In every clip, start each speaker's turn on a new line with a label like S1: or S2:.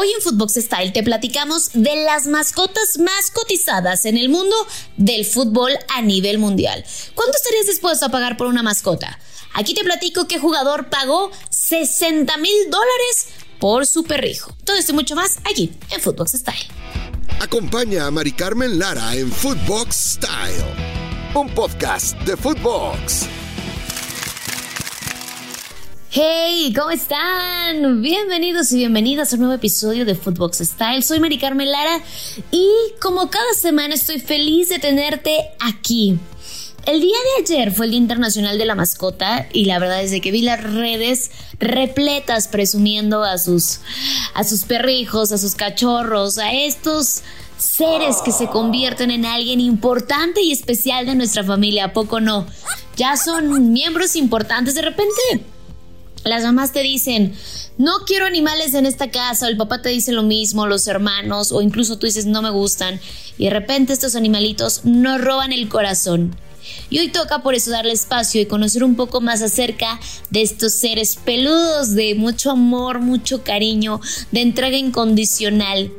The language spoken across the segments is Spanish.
S1: Hoy en Footbox Style te platicamos de las mascotas más cotizadas en el mundo del fútbol a nivel mundial. ¿Cuánto estarías dispuesto a pagar por una mascota? Aquí te platico qué jugador pagó 60 mil dólares por su perrijo. Todo esto y mucho más aquí en Footbox Style.
S2: Acompaña a Mari Carmen Lara en Footbox Style, un podcast de Footbox.
S1: Hey, ¿cómo están? Bienvenidos y bienvenidas a un nuevo episodio de Footbox Style. Soy Mari Carmen Lara y como cada semana estoy feliz de tenerte aquí. El día de ayer fue el Día Internacional de la Mascota y la verdad es que vi las redes repletas presumiendo a sus a sus perrijos, a sus cachorros, a estos seres que se convierten en alguien importante y especial de nuestra familia, ¿a poco no? Ya son miembros importantes de repente las mamás te dicen, no quiero animales en esta casa, o el papá te dice lo mismo, los hermanos, o incluso tú dices, no me gustan, y de repente estos animalitos nos roban el corazón. Y hoy toca por eso darle espacio y conocer un poco más acerca de estos seres peludos, de mucho amor, mucho cariño, de entrega incondicional.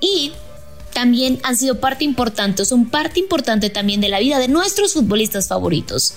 S1: Y también han sido parte importante, son parte importante también de la vida de nuestros futbolistas favoritos.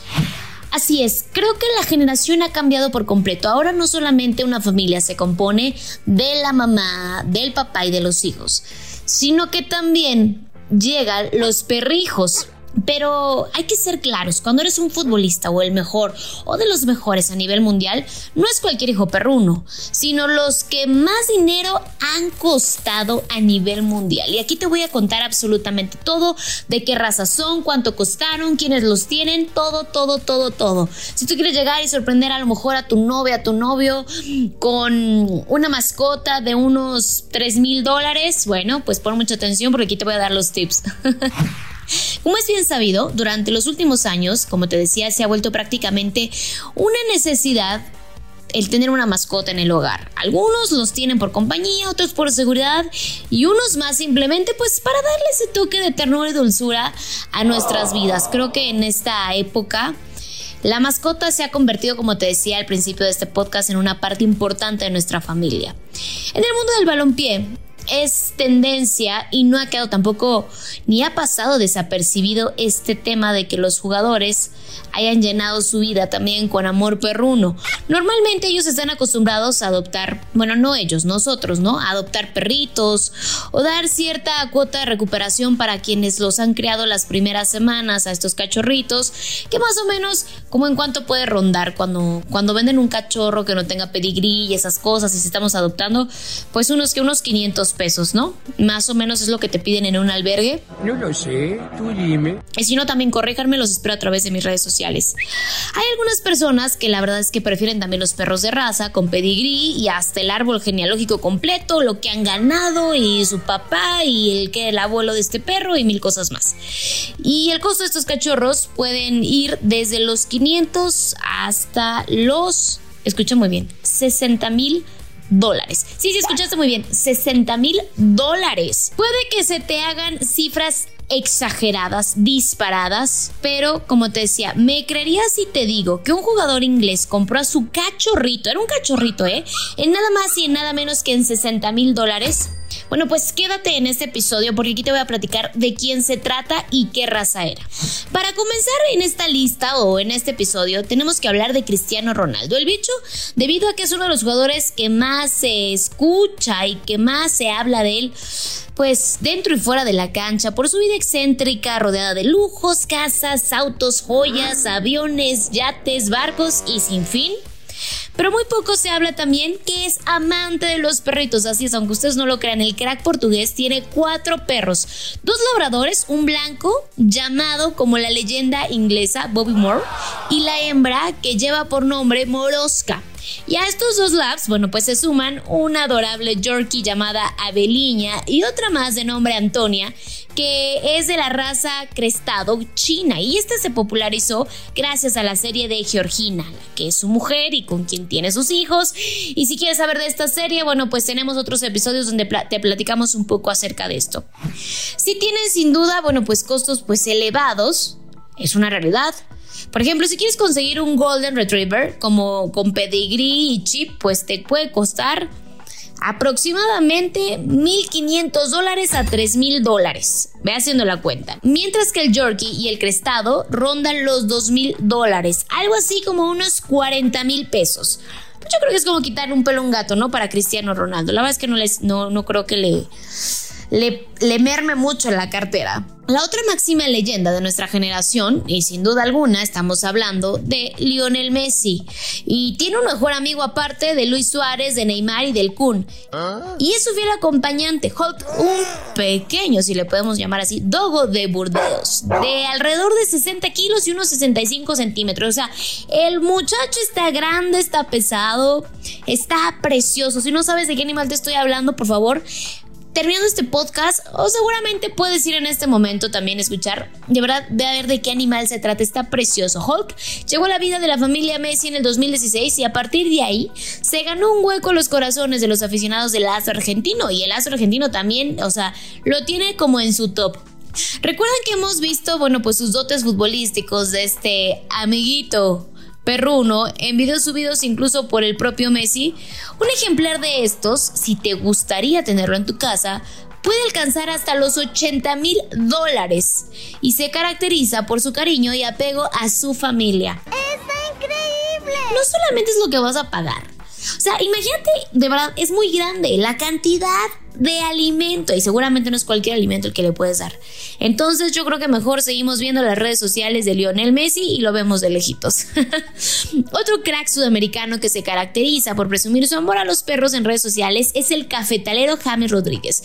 S1: Así es, creo que la generación ha cambiado por completo. Ahora no solamente una familia se compone de la mamá, del papá y de los hijos, sino que también llegan los perrijos. Pero hay que ser claros, cuando eres un futbolista o el mejor o de los mejores a nivel mundial, no es cualquier hijo perruno, sino los que más dinero han costado a nivel mundial. Y aquí te voy a contar absolutamente todo, de qué raza son, cuánto costaron, quiénes los tienen, todo, todo, todo, todo. Si tú quieres llegar y sorprender a lo mejor a tu novia, a tu novio con una mascota de unos 3 mil dólares, bueno, pues pon mucha atención porque aquí te voy a dar los tips. Como es bien sabido, durante los últimos años, como te decía, se ha vuelto prácticamente una necesidad el tener una mascota en el hogar. Algunos los tienen por compañía, otros por seguridad y unos más simplemente pues para darle ese toque de ternura y dulzura a nuestras vidas. Creo que en esta época la mascota se ha convertido, como te decía al principio de este podcast, en una parte importante de nuestra familia. En el mundo del balompié, es tendencia y no ha quedado tampoco ni ha pasado desapercibido este tema de que los jugadores hayan llenado su vida también con amor perruno. Normalmente ellos están acostumbrados a adoptar, bueno, no ellos, nosotros, ¿no? A adoptar perritos o dar cierta cuota de recuperación para quienes los han creado las primeras semanas a estos cachorritos, que más o menos como en cuánto puede rondar cuando, cuando venden un cachorro que no tenga pedigrí y esas cosas y si estamos adoptando, pues unos que unos 500 pesos, ¿no? Más o menos es lo que te piden en un albergue.
S3: No lo sé, tú dime.
S1: Y si no, también corréjanme, los espero a través de mis redes sociales. Hay algunas personas que la verdad es que prefieren también los perros de raza con pedigrí y hasta el árbol genealógico completo, lo que han ganado y su papá y el que el abuelo de este perro y mil cosas más. Y el costo de estos cachorros pueden ir desde los 500 hasta los, escucha muy bien, 60 mil dólares. Sí, sí, escuchaste muy bien, 60 mil dólares. Puede que se te hagan cifras exageradas, disparadas, pero como te decía, me creerías si te digo que un jugador inglés compró a su cachorrito, era un cachorrito, ¿eh? En nada más y en nada menos que en 60 mil dólares. Bueno, pues quédate en este episodio porque aquí te voy a platicar de quién se trata y qué raza era. Para comenzar en esta lista o en este episodio tenemos que hablar de Cristiano Ronaldo, el bicho, debido a que es uno de los jugadores que más se escucha y que más se habla de él pues dentro y fuera de la cancha, por su vida excéntrica, rodeada de lujos, casas, autos, joyas, aviones, yates, barcos y sin fin. Pero muy poco se habla también que es amante de los perritos. Así es, aunque ustedes no lo crean, el crack portugués tiene cuatro perros: dos labradores, un blanco llamado como la leyenda inglesa Bobby Moore y la hembra que lleva por nombre Morosca. Y a estos dos labs, bueno, pues se suman una adorable Yorkie llamada Abeliña y otra más de nombre Antonia, que es de la raza crestado china y esta se popularizó gracias a la serie de Georgina, que es su mujer y con quien tiene sus hijos. Y si quieres saber de esta serie, bueno, pues tenemos otros episodios donde te platicamos un poco acerca de esto. Si tienen sin duda, bueno, pues costos pues elevados, es una realidad. Por ejemplo, si quieres conseguir un Golden Retriever como con pedigree y chip, pues te puede costar aproximadamente 1.500 dólares a 3.000 dólares. Ve haciendo la cuenta. Mientras que el Yorkie y el Crestado rondan los 2.000 dólares, algo así como unos 40 mil pesos. Yo creo que es como quitar un pelo a un gato, ¿no? Para Cristiano Ronaldo. La verdad es que no, les, no, no creo que le, le, merme mucho en la cartera. La otra máxima leyenda de nuestra generación, y sin duda alguna estamos hablando de Lionel Messi, y tiene un mejor amigo aparte de Luis Suárez, de Neymar y del Kun. Y es su fiel acompañante, Hulk, un pequeño, si le podemos llamar así, dogo de Burdeos, de alrededor de 60 kilos y unos 65 centímetros. O sea, el muchacho está grande, está pesado, está precioso. Si no sabes de qué animal te estoy hablando, por favor, terminando este podcast, o seguramente puedes ir en este momento también a escuchar, de verdad, de a ver de qué animal se trata. Está precioso. Hulk llegó a la vida de la familia Messi en el 2016 y a partir de ahí se ganó un hueco en los corazones de los aficionados del astro argentino y el astro argentino también, o sea, lo tiene como en su top. Recuerdan que hemos visto, bueno, pues sus dotes futbolísticos de este amiguito perruno en videos subidos incluso por el propio Messi. Un ejemplar de estos, si te gustaría tenerlo en tu casa, puede alcanzar hasta los 80 mil dólares y se caracteriza por su cariño y apego a su familia.
S4: ¡Está increíble!
S1: No solamente es lo que vas a pagar. O sea, imagínate, de verdad, es muy grande la cantidad de alimento y seguramente no es cualquier alimento el que le puedes dar. Entonces yo creo que mejor seguimos viendo las redes sociales de Lionel Messi y lo vemos de lejitos. Otro crack sudamericano que se caracteriza por presumir su amor a los perros en redes sociales es el cafetalero James Rodríguez,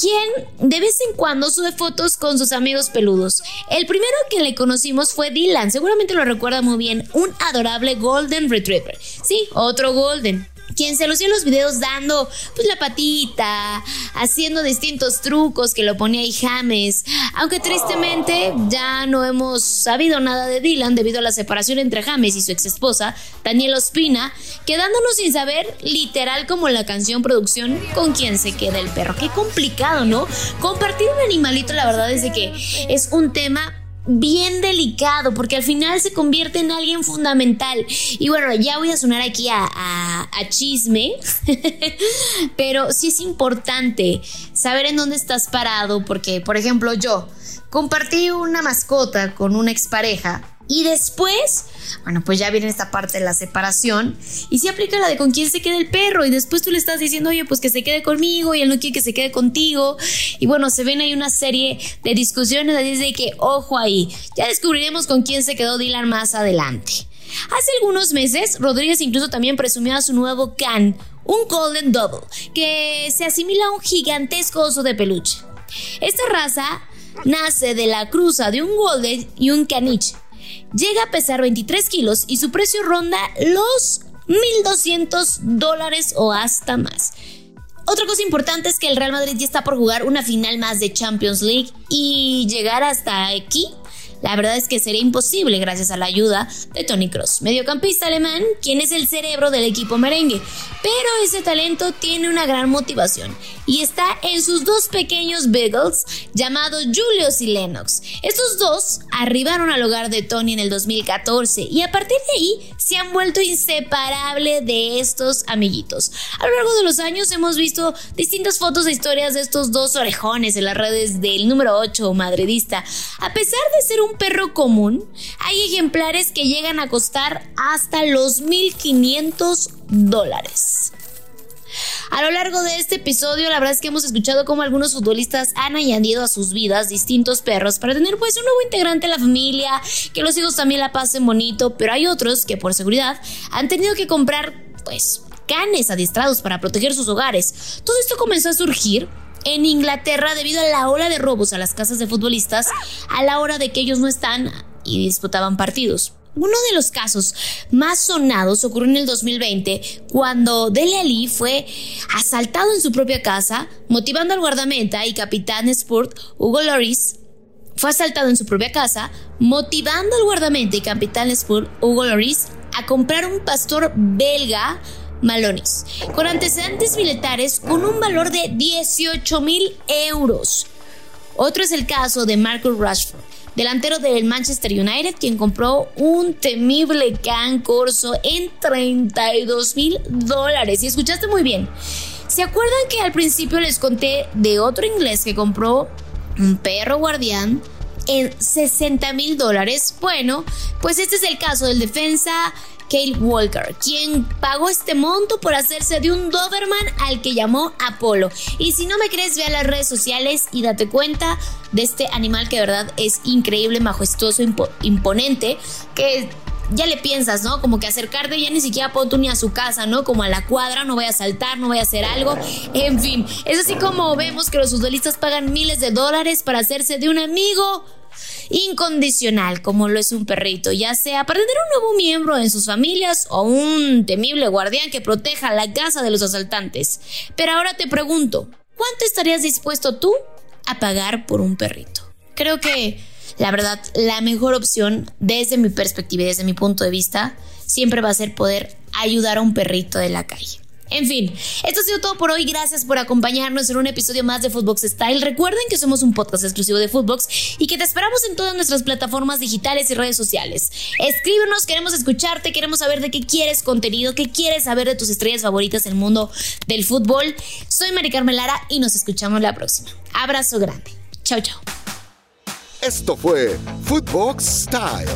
S1: quien de vez en cuando sube fotos con sus amigos peludos. El primero que le conocimos fue Dylan, seguramente lo recuerda muy bien, un adorable Golden Retriever. Sí, otro Golden quien se lució en los videos dando pues la patita, haciendo distintos trucos que lo ponía ahí James. Aunque tristemente ya no hemos sabido nada de Dylan debido a la separación entre James y su ex esposa, Daniel Ospina, quedándonos sin saber literal como la canción producción con quién se queda el perro. Qué complicado, ¿no? Compartir un animalito la verdad es de que es un tema bien delicado porque al final se convierte en alguien fundamental. Y bueno, ya voy a sonar aquí a, chisme, pero sí es importante saber en dónde estás parado porque, por ejemplo, yo compartí una mascota con una expareja y después, bueno, pues ya viene esta parte de la separación. Y si aplica la de con quién se queda el perro. Y después tú le estás diciendo, oye, pues que se quede conmigo. Y él no quiere que se quede contigo. Y bueno, se ven ahí una serie de discusiones. Dice que, ojo ahí, ya descubriremos con quién se quedó Dylan más adelante. Hace algunos meses, Rodríguez incluso también presumió a su nuevo can, un Golden Double, que se asimila a un gigantesco oso de peluche. Esta raza nace de la cruza de un Golden y un Caniche, llega a pesar 23 kilos y su precio ronda los 1.200 dólares o hasta más. Otra cosa importante es que el Real Madrid ya está por jugar una final más de Champions League y llegar hasta aquí la verdad es que sería imposible gracias a la ayuda de Tony Cross, mediocampista alemán, quien es el cerebro del equipo merengue. Pero ese talento tiene una gran motivación y está en sus dos pequeños Beagles llamados Julius y Lennox. Estos dos arribaron al hogar de Tony en el 2014 y a partir de ahí se han vuelto inseparables de estos amiguitos. A lo largo de los años hemos visto distintas fotos e historias de estos dos orejones en las redes del número 8 madridista. A pesar de ser un perro común, hay ejemplares que llegan a costar hasta los 1500 dólares. A lo largo de este episodio, la verdad es que hemos escuchado cómo algunos futbolistas han añadido a sus vidas distintos perros para tener pues un nuevo integrante en la familia, que los hijos también la pasen bonito, pero hay otros que por seguridad han tenido que comprar pues canes adiestrados para proteger sus hogares. Todo esto comenzó a surgir en Inglaterra debido a la ola de robos a las casas de futbolistas a la hora de que ellos no están y disputaban partidos. Uno de los casos más sonados ocurrió en el 2020 cuando Dele Ali fue asaltado en su propia casa, motivando al guardameta y capitán Sport Hugo Loris fue asaltado en su propia casa, motivando al guardameta y capitán Sport Hugo Loris a comprar un pastor belga Malonis, con antecedentes militares con un valor de 18 mil euros. Otro es el caso de Marcus Rashford, delantero del Manchester United, quien compró un temible can corso en 32 mil dólares. Y escuchaste muy bien. ¿Se acuerdan que al principio les conté de otro inglés que compró un perro guardián en 60 mil dólares? Bueno, pues este es el caso del defensa Kale Walker, quien pagó este monto por hacerse de un Doberman al que llamó Apolo. Y si no me crees, ve a las redes sociales y date cuenta de este animal que de verdad es increíble, majestuoso, imponente, que ya le piensas, ¿no? Como que acercarte ya ni siquiera tú ni a su casa, ¿no? Como a la cuadra, no voy a saltar, no voy a hacer algo. En fin, es así como vemos que los futbolistas pagan miles de dólares para hacerse de un amigo incondicional como lo es un perrito, ya sea para tener un nuevo miembro en sus familias o un temible guardián que proteja la casa de los asaltantes. Pero ahora te pregunto, ¿cuánto estarías dispuesto tú a pagar por un perrito? Creo que la verdad, la mejor opción desde mi perspectiva y desde mi punto de vista siempre va a ser poder ayudar a un perrito de la calle. En fin, esto ha sido todo por hoy. Gracias por acompañarnos en un episodio más de Footbox Style. Recuerden que somos un podcast exclusivo de Footbox y que te esperamos en todas nuestras plataformas digitales y redes sociales. Escríbenos, queremos escucharte, queremos saber de qué quieres contenido, qué quieres saber de tus estrellas favoritas en el mundo del fútbol. Soy Mari Carmen Lara y nos escuchamos la próxima. Abrazo grande. Chao, chao.
S2: Esto fue Footbox Style,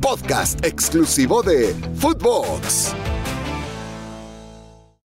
S2: podcast exclusivo de Footbox.